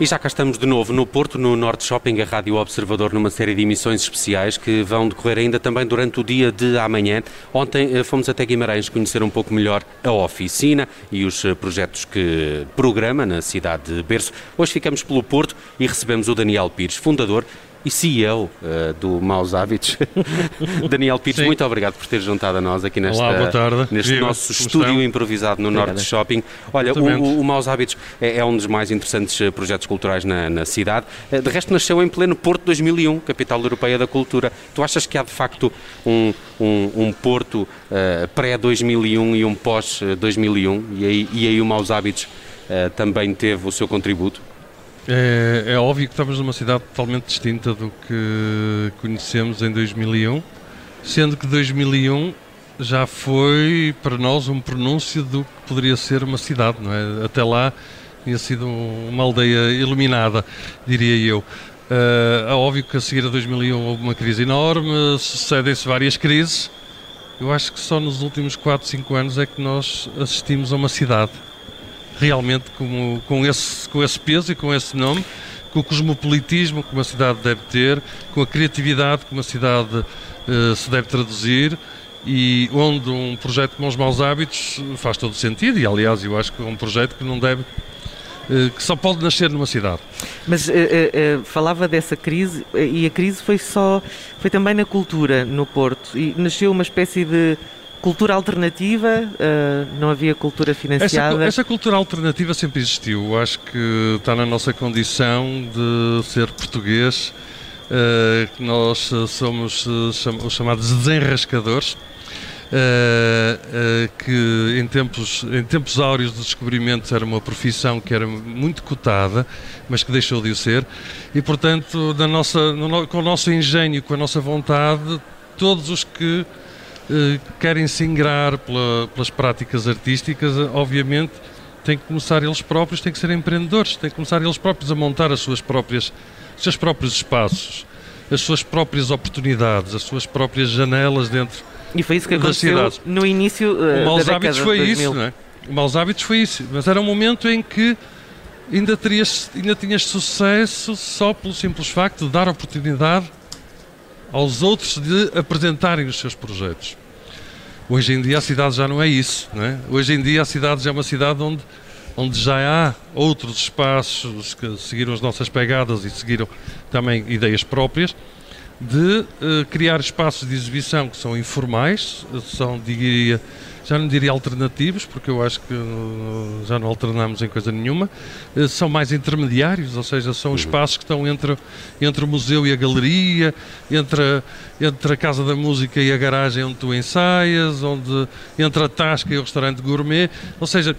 E já cá estamos de novo no Porto, no Norte Shopping, a Rádio Observador, numa série de emissões especiais que vão decorrer ainda também durante o dia de amanhã. Ontem eh, fomos até Guimarães conhecer um pouco melhor a oficina e os eh, projetos que programa na cidade de Berço. Hoje ficamos pelo Porto e recebemos o Daniel Pires, fundador e CEO uh, eh, do Maus Hábitos. Daniel Pires, Sim. muito obrigado por ter juntado a nós aqui nesta, Olá, neste Viva. nosso estúdio improvisado no. Norte Shopping. Olha, o, o, Maus Hábitos é, é, um dos mais interessantes eh, projetos culturais na, na, cidade. Eh, de resto, nasceu em pleno Porto 2001, capital europeia da cultura. Tu achas que há de facto um, um, um Porto uh, pré-2001 e um pós-2001? E aí, e aí o Maus Hábitos uh, também teve o seu contributo? É, é, óbvio que estamos numa cidade totalmente distinta do que conhecemos em 2001, sendo que 2001 já foi para nós um pronúncio do que poderia ser uma cidade, não é? Até lá tinha sido uma aldeia iluminada, diria eu. Uh, é óbvio que a seguir a 2001 houve uma crise enorme, sucedem-se várias crises. Eu acho que só nos últimos 4, 5 anos é que nós assistimos a uma cidade realmente com, com, esse, com esse peso e com esse nome, com o cosmopolitismo que uma cidade deve ter, com a criatividade que uma cidade uh, se deve traduzir e onde um projeto como os maus hábitos faz todo sentido e aliás eu acho que é um projeto que não deve eh, que só pode nascer numa cidade. Mas uh, uh, falava dessa crise e a crise foi só foi também na cultura no Porto e nasceu uma espécie de Cultura alternativa, uh, não havia cultura financiada? Essa, essa, cultura alternativa sempre existiu. Acho que está na nossa condição de ser português, uh, que nós somos uh, os chamados desenrascadores. que em tempos, em tempos áureos de descobrimentos era uma profissão que era muito cotada, mas que deixou de o ser, e portanto, na nossa, no, com o nosso engenho, com a nossa vontade, todos os que eh, querem se ingrar pela, pelas práticas artísticas, eh, obviamente têm que começar eles próprios, têm que ser empreendedores, têm que começar eles próprios a montar as suas próprias, os seus próprios espaços, as suas próprias oportunidades, as suas próprias janelas dentro e foi isso que aconteceu no início uh, o maus hábitos foi isso, não é? O maus hábitos foi isso, mas era um momento em que ainda, terias, ainda tinhas sucesso só pelo simples facto de dar oportunidade aos outros de apresentarem os seus projetos. Hoje em dia a cidade já não é isso. Não é? Hoje em dia a cidade já é uma cidade onde, onde já há outros espaços que seguiram as nossas pegadas e seguiram também ideias próprias de uh, criar espaços de exibição que são informais, são, diria, já não diria alternativos, porque eu acho que uh, já não alternamos em coisa nenhuma, uh, são mais intermediários, ou seja, são uhum. espaços que estão entre, entre o museu e a galeria, entre a, entre a casa da música e a garagem onde tu ensaias, onde, entre a tasca e o restaurante gourmet, ou seja,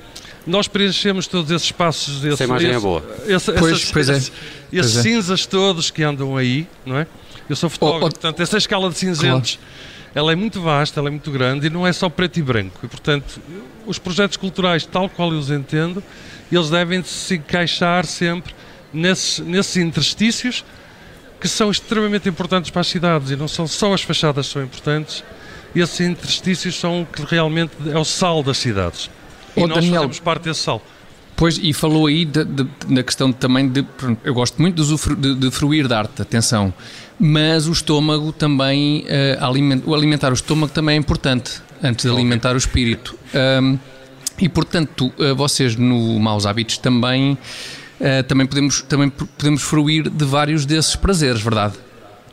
nós preenchemos todos esses espaços. Esse, Essa imagem é esse, é boa. Esse, pois, essas, pois é. Esses, esses é. cinzas todos que andam aí, não é? Eu sou fotógrafo, oh, oh, portanto, essa escala de cinzentos. Claro ela é muito vasta, ela é muito grande e não é só preto e branco. E, portanto, os projetos culturais, tal qual eu os entendo, eles devem se encaixar sempre nesses, nesses interstícios que são extremamente importantes para as cidades e não são só as fachadas que são importantes, esses interstícios são o que realmente é o sal das cidades. E oh, nós Daniel, fazemos parte desse sal. Pois, e falou aí de, de, na questão também de. Eu gosto muito de, de, de fruir de arte, atenção, mas o estômago também. Uh, aliment, o alimentar o estômago também é importante, antes de alimentar o espírito. Um, e portanto, uh, vocês no Maus Hábitos também, uh, também, podemos, também podemos fruir de vários desses prazeres, verdade?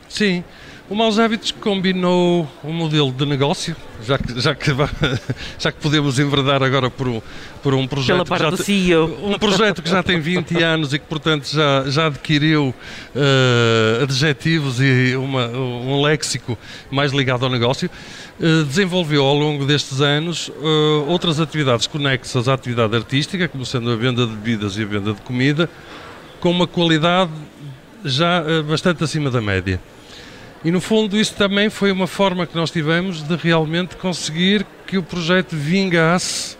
Sim. O Maus Hábitos combinou um modelo de negócio, já que, já que, já que podemos enverdar agora por um, por um projeto. Pela parte do CEO. Um projeto que já tem 20 anos e que, portanto, já, já adquiriu uh, adjetivos e uma, um léxico mais ligado ao negócio. Uh, desenvolveu ao longo destes anos uh, outras atividades conexas à atividade artística, como sendo a venda de bebidas e a venda de comida, com uma qualidade já bastante acima da média. E no fundo isso também foi uma forma que nós tivemos de realmente conseguir que o projeto vingasse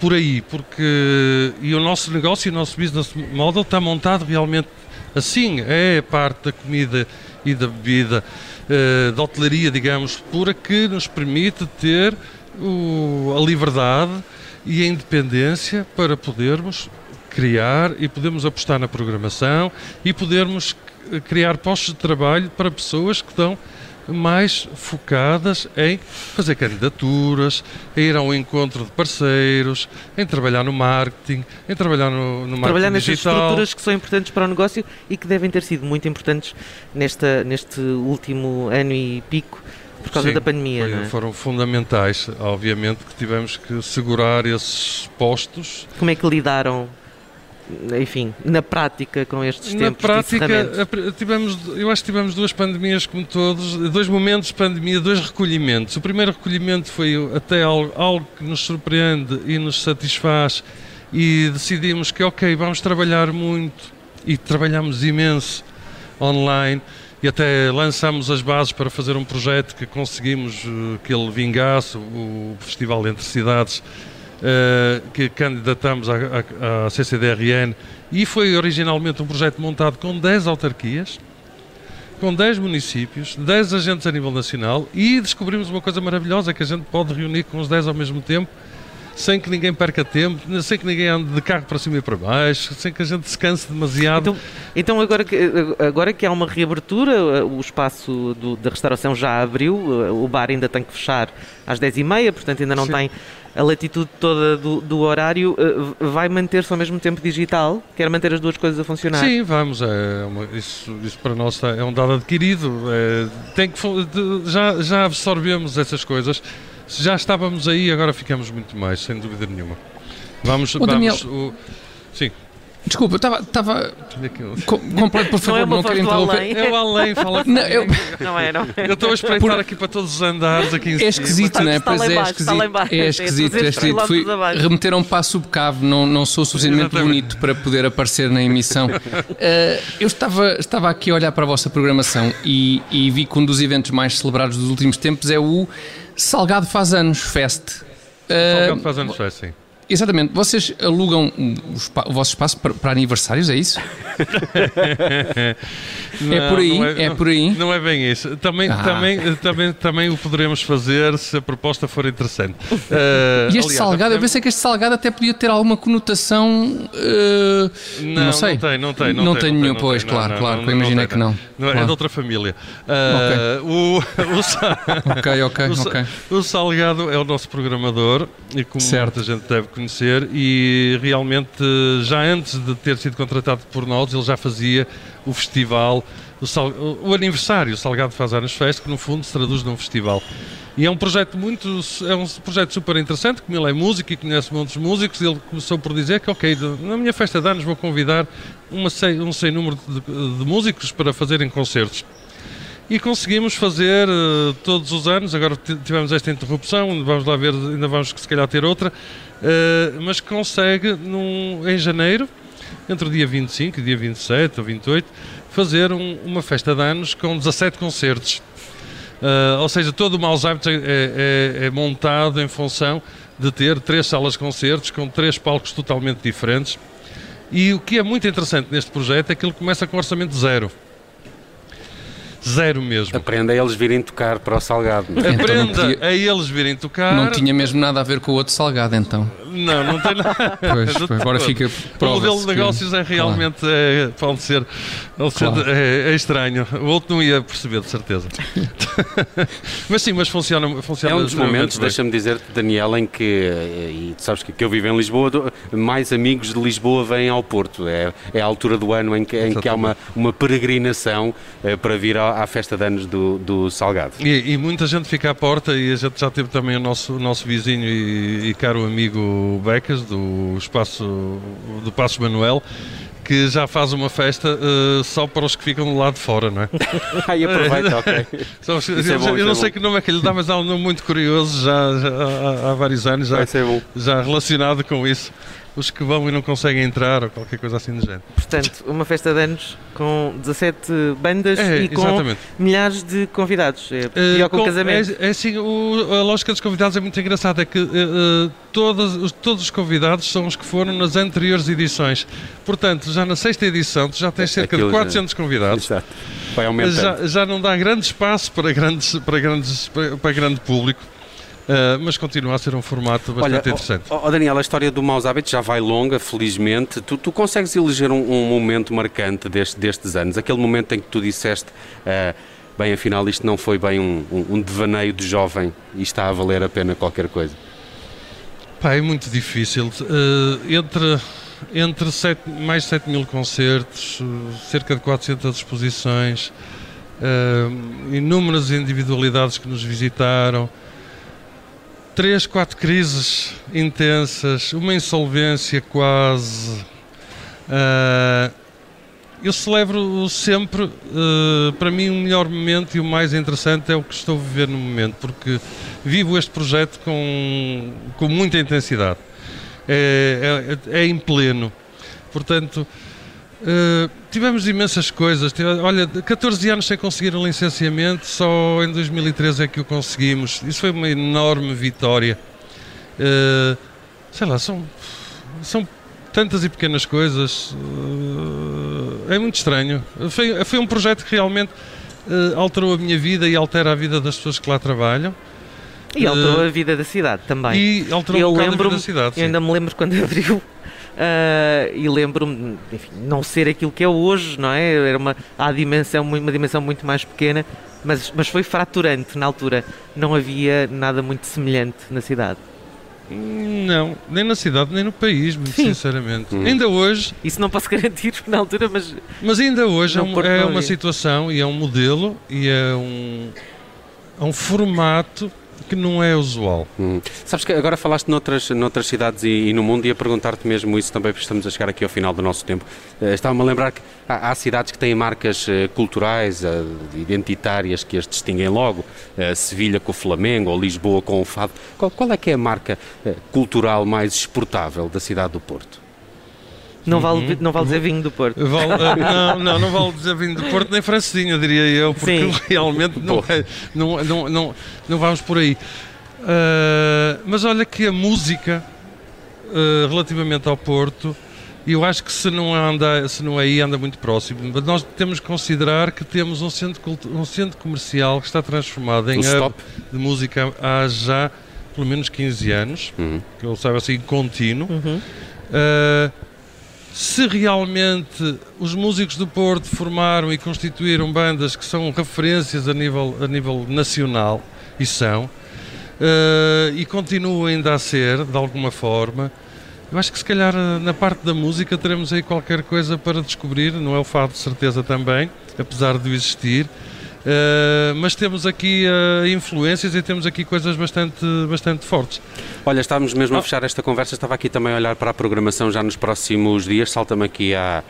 por aí, porque e o nosso negócio, o nosso business model está montado realmente assim, é a parte da comida e da bebida, uh, da hotelaria, digamos, pura que nos permite ter o, a liberdade e a independência para podermos criar e podemos apostar na programação e podermos criar postos de trabalho para pessoas que estão mais focadas em fazer candidaturas, em ir ao encontro de parceiros, em trabalhar no marketing, em trabalhar no, no marketing Trabalhar nestas digital. estruturas que são importantes para o negócio e que devem ter sido muito importantes nesta, neste último ano e pico por causa Sim, da pandemia. foi- é? Foram fundamentais, obviamente, que tivemos que segurar esses postos. Como é que lidaram, enfim, na prática com estes Na tempos prática, tivemos, eu acho que tivemos duas pandemias, como todos, dois momentos de pandemia, dois recolhimentos. O primeiro recolhimento foi até algo, algo que nos surpreende e nos satisfaz e decidimos que, ok, vamos trabalhar muito e trabalhamos imenso online e até lançámos as bases para fazer um projeto que conseguimos eh, que ele vingasse, o Festival Entre Cidades, que candidatamos à, à, à CCDRN e foi originalmente um projeto montado com 10 autarquias, com 10 municípios, 10 agentes a nível nacional e descobrimos uma coisa maravilhosa que a gente pode reunir com os 10 ao mesmo tempo sem que ninguém perca tempo, sem que ninguém ande de carro para cima e para baixo, sem que a gente se canse demasiado. Então, então agora, que, agora que há uma reabertura, o espaço do- da restauração já abriu, o bar ainda tem que fechar às 10h30, portanto ainda não Sim. tem a latitude toda do, do horário, eh, vai manter-se ao mesmo tempo digital? Quer manter as duas coisas a funcionar? Sim, vamos. É uma- isso, isso para nós tá- é um dado adquirido. é, tem que, já, já absorvemos essas coisas. Se já estávamos aí, agora ficamos muito mais, sem dúvida nenhuma. Vamos. Daniel. vamos o- sim. Desculpa, eu estava. Completo, por Não favor, é uma não, quero interromper. além. É o além, fala Não, eu- Não é, não é? Eu estou a espreitar aqui para todos os andares aqui em É esquisito, não é? Pois é lá esquisito. É É esquisito, é 200 esquisito. Fui, remeteram para a subcave, não, não sou suficientemente Exatamente. bonito para poder aparecer na emissão. Eh, eu estava, estava aqui a olhar para a vossa programação e, e vi que um dos eventos mais celebrados dos últimos tempos é o Salgado Faz Anos Fest. Eh, Salgado faz anos, é assim. Exatamente. Vocês alugam o, o vosso espaço para, para aniversários, é isso? É por aí, não é não- por aí. Não é bem isso. Também, Ah. também, também, também o poderemos fazer se a proposta for interessante. Eh, E este aliás, salgado, eu pensei que este salgado até podia ter alguma conotação. eh, Não, não sei. Não tem, não tem. Não, Não tem, tem não nenhum, não pois, tem, claro, claro, eu imaginei que não. Não, É Claro. de outra família. Ah, o, o, sa- Ok, ok, o ok. o Salgado é o nosso programador, e como Certo. muita gente deve conhecer, e realmente já antes de ter sido contratado por nós, ele já fazia o festival, o, sal- o- aniversário, o Salgado Faz Anos Fest, que no fundo se traduz num festival. E é um projeto muito, é um projeto super interessante, como ele é músico e conhece muitos músicos, ele começou por dizer que, ok, na minha festa de anos vou convidar uma um sem número de, de músicos para fazerem concertos. E conseguimos fazer eh, todos os anos, agora tivemos esta interrupção, vamos lá ver, ainda vamos se calhar ter outra, eh, mas consegue num- em janeiro, entre o dia 25 e o dia 27 ou 28, fazer um- uma festa de anos com 17 concertos. Uh, ou seja, todo o Maus Hábitos é, é- é montado em função de ter três salas de concertos com três palcos totalmente diferentes. E o que é muito interessante neste projeto é que ele começa com orçamento zero. Zero mesmo. Aprenda a eles virem tocar para o Salgado. é? Então Aprenda podia- a eles virem tocar. Não tinha mesmo nada a ver com o outro salgado, então. Não, não tem nada. Pois, De pois, agora fica O modelo de negócios é realmente, é, pode ser, pode ser- Claro. é, é estranho. O outro não ia perceber, de certeza. mas sim, mas funciona, funciona É um dos momentos, deixa-me dizer-te, Daniel, em que, eh, e tu sabes que, que eu vivo em Lisboa, mais amigos de Lisboa vêm ao Porto. É, é a altura do ano em que, em que há uma, uma peregrinação eh, para vir à, à festa de anos do, do Salgado. E, e muita gente fica à porta e a gente já teve também o nosso, o nosso vizinho e, e caro amigo Becas, do espaço do Passos Manuel, que já faz uma festa eh, só para os que ficam do lado de fora, não é? Ai, aproveita, ok. Só é eu, bom, eu não é sei bom. que nome é que lhe dá, mas há um nome muito curioso já, já há, há vários anos, já, já relacionado com isso. Os que vão e não conseguem entrar ou qualquer coisa assim do género. Portanto, uma festa de anos com 17 bandas É, e com exatamente. milhares de convidados. É Eh, pior que um com- casamento. É, é assim, o- a lógica dos convidados é muito engraçada, é que eh, eh, todos, os, todos os convidados são os que foram nas anteriores edições. Portanto, já na sexta edição, tu já tens cerca Aquilo de já- 400 convidados. Exato. Vai aumentando. Já, já não dá grande espaço para, grandes, para, grandes, para, para grande público. Uh, mas continua a ser um formato bastante Olha, interessante. Oh, oh, Daniel, a história do Maus Hábitos já vai longa, felizmente. Tu, tu consegues eleger um, um, momento marcante deste, destes anos? Aquele momento em que tu disseste, uh, bem, afinal, isto não foi bem um, um, um devaneio de jovem e está a valer a pena qualquer coisa? Pá, é muito difícil. Uh, entre entre sete, mais de 7 mil concertos, cerca de 400 exposições, inúmeras individualidades que nos visitaram, três, quatro crises intensas, uma insolvência quase. Uh, eu celebro sempre, uh, para mim, o melhor momento e o mais interessante é o que estou a viver no momento, porque vivo este projeto com, com muita intensidade. É, é, é em pleno. Portanto, uh, tivemos imensas coisas. Olha, 14 anos sem conseguir um licenciamento, só em 2013 é que o conseguimos. Isso foi uma enorme vitória. Uh, sei lá, são, são tantas e pequenas coisas. Uh, é muito estranho. Foi, foi um projeto que realmente alterou a minha vida e altera a vida das pessoas que lá trabalham. E alterou a vida da cidade também. E alterou eu um a vida da cidade. Eu ainda me lembro quando abriu Uh, e lembro-me, não ser aquilo que é hoje, não é? Era uma, a dimensão, uma dimensão muito mais pequena, mas, mas foi fraturante na altura. Não havia nada muito semelhante na cidade. Não, nem na cidade, nem no país, muito Sim. sinceramente. Hum. Ainda hoje. Isso não posso garantir na altura, mas. Mas ainda hoje é, um, é uma situação e é um modelo e é um, é um formato que não é usual. Hum. Sabes que agora falaste noutras, noutras cidades e, e no mundo e ia perguntar-te mesmo isso também, porque estamos a chegar aqui ao final do nosso tempo. Uh, Estava-me a lembrar que há, há, cidades que têm marcas uh, culturais, uh, identitárias, que as distinguem logo. Sevilha com o Flamengo ou Lisboa com o Fado. Qual, qual é que é a marca cultural mais exportável da cidade do Porto? Não vale, uhum. não vale dizer vinho do Porto. Vale, uh, não, não, não vale dizer vinho do Porto nem francesinha, diria eu, porque Sim. realmente não, é, não, não, não, não vamos por aí. Uh, mas olha que a música, uh, relativamente ao Porto, eu acho que se não, anda, se não é aí, anda muito próximo. Mas nós temos que considerar que temos um centro, um centro comercial que está transformado em hub de música há já pelo menos 15 anos, uhum. que eu saiba assim, contínuo. Uhum. Se realmente os músicos do Porto formaram e constituíram bandas que são referências a nível, a nível nacional, e são, uh, e continuam ainda a ser, de alguma forma, eu acho que se calhar na parte da música teremos aí qualquer coisa para descobrir, não é o fado de certeza também, apesar de existir, Uh, mas temos aqui uh, influências e temos aqui coisas bastante, bastante fortes. Olha, estávamos mesmo a ah. fechar esta conversa, estava aqui também a olhar para a programação já nos próximos dias, salta-me aqui a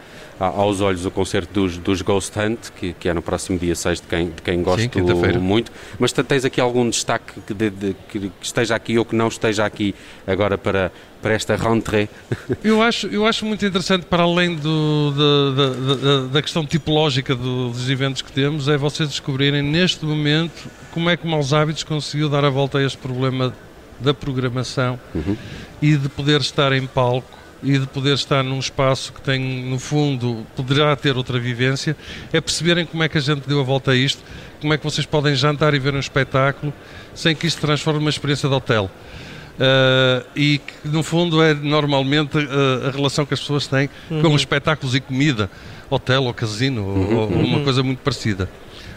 aos olhos o concerto dos, dos Ghost Hunt, que, que é no próximo dia 6 de quem, de quem gosto Sim, muito. Mas tens aqui algum destaque que, de, de, que, esteja aqui ou que não esteja aqui agora para, para esta rentrée? Eu acho, eu acho muito interessante, para além do, da, da, da questão tipológica do, dos eventos que temos, é vocês descobrirem neste momento como é que Maus Hábitos conseguiu dar a volta a este problema da programação uhum. e de poder estar em palco e de poder estar num espaço que tem, no fundo, poderá ter outra vivência, é perceberem como é que a gente deu a volta a isto, como é que vocês podem jantar e ver um espetáculo sem que isto transforme numa experiência de hotel. Uh, e que no fundo é normalmente uh, a relação que as pessoas têm uhum. com espetáculos e comida, hotel ou casino uhum. ou, ou, uma uhum. coisa muito parecida.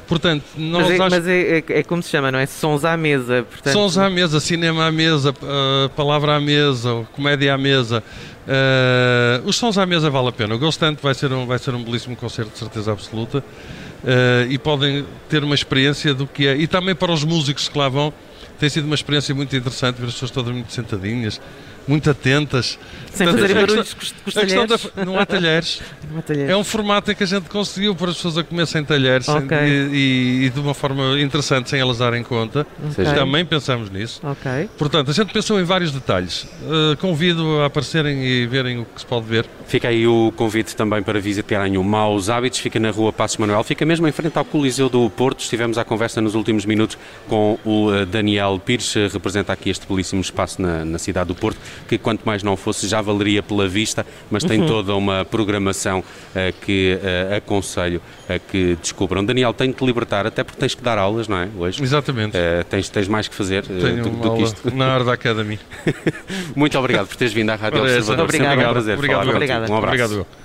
Portanto, nós mas, é, mas é, é, é, como se chama, não é? Sons à mesa. Portanto... Sons à mesa, cinema à mesa, uh, palavra à mesa, comédia à mesa. Uh, os sons à mesa vale a pena. O Ghost Hunt vai ser um, vai ser um belíssimo concerto, de certeza absoluta. Uh, e podem ter uma experiência do que é. E também para os músicos que lá vão, tem sido uma experiência muito interessante ver as pessoas todas muito sentadinhas muito atentas. Sem fazer barulhos com os talheres. Da, não há talheres. não há talheres. É um formato em que a gente conseguiu pôr as pessoas a comer sem talheres okay. e, e, e, de uma forma interessante, sem elas darem conta. Okay. Também pensamos nisso. Okay. Portanto, a gente pensou em vários detalhes. Uh, convido a aparecerem e verem o que se pode ver. Fica aí o convite também para visitarem o Maus Hábitos. Fica na rua Passos Manuel. Fica mesmo em frente ao Coliseu do Porto. Estivemos à conversa nos últimos minutos com o eh, Daniel Pires, representa aqui este belíssimo espaço na, na cidade do Porto. Que quanto mais não fosse já valeria pela vista, mas tem uhum. toda uma programação uh, que uh, aconselho a que descubram. Daniel, tenho de te libertar, até porque tens que dar aulas, não é? Hoje. Exatamente. tens, tens mais que fazer Tenho do, do que isto. Na Arda Academy. Muito obrigado por teres vindo à Rádio Observador. Obrigado. Sempre um prazer Obrigado. Um abraço. Obrigado.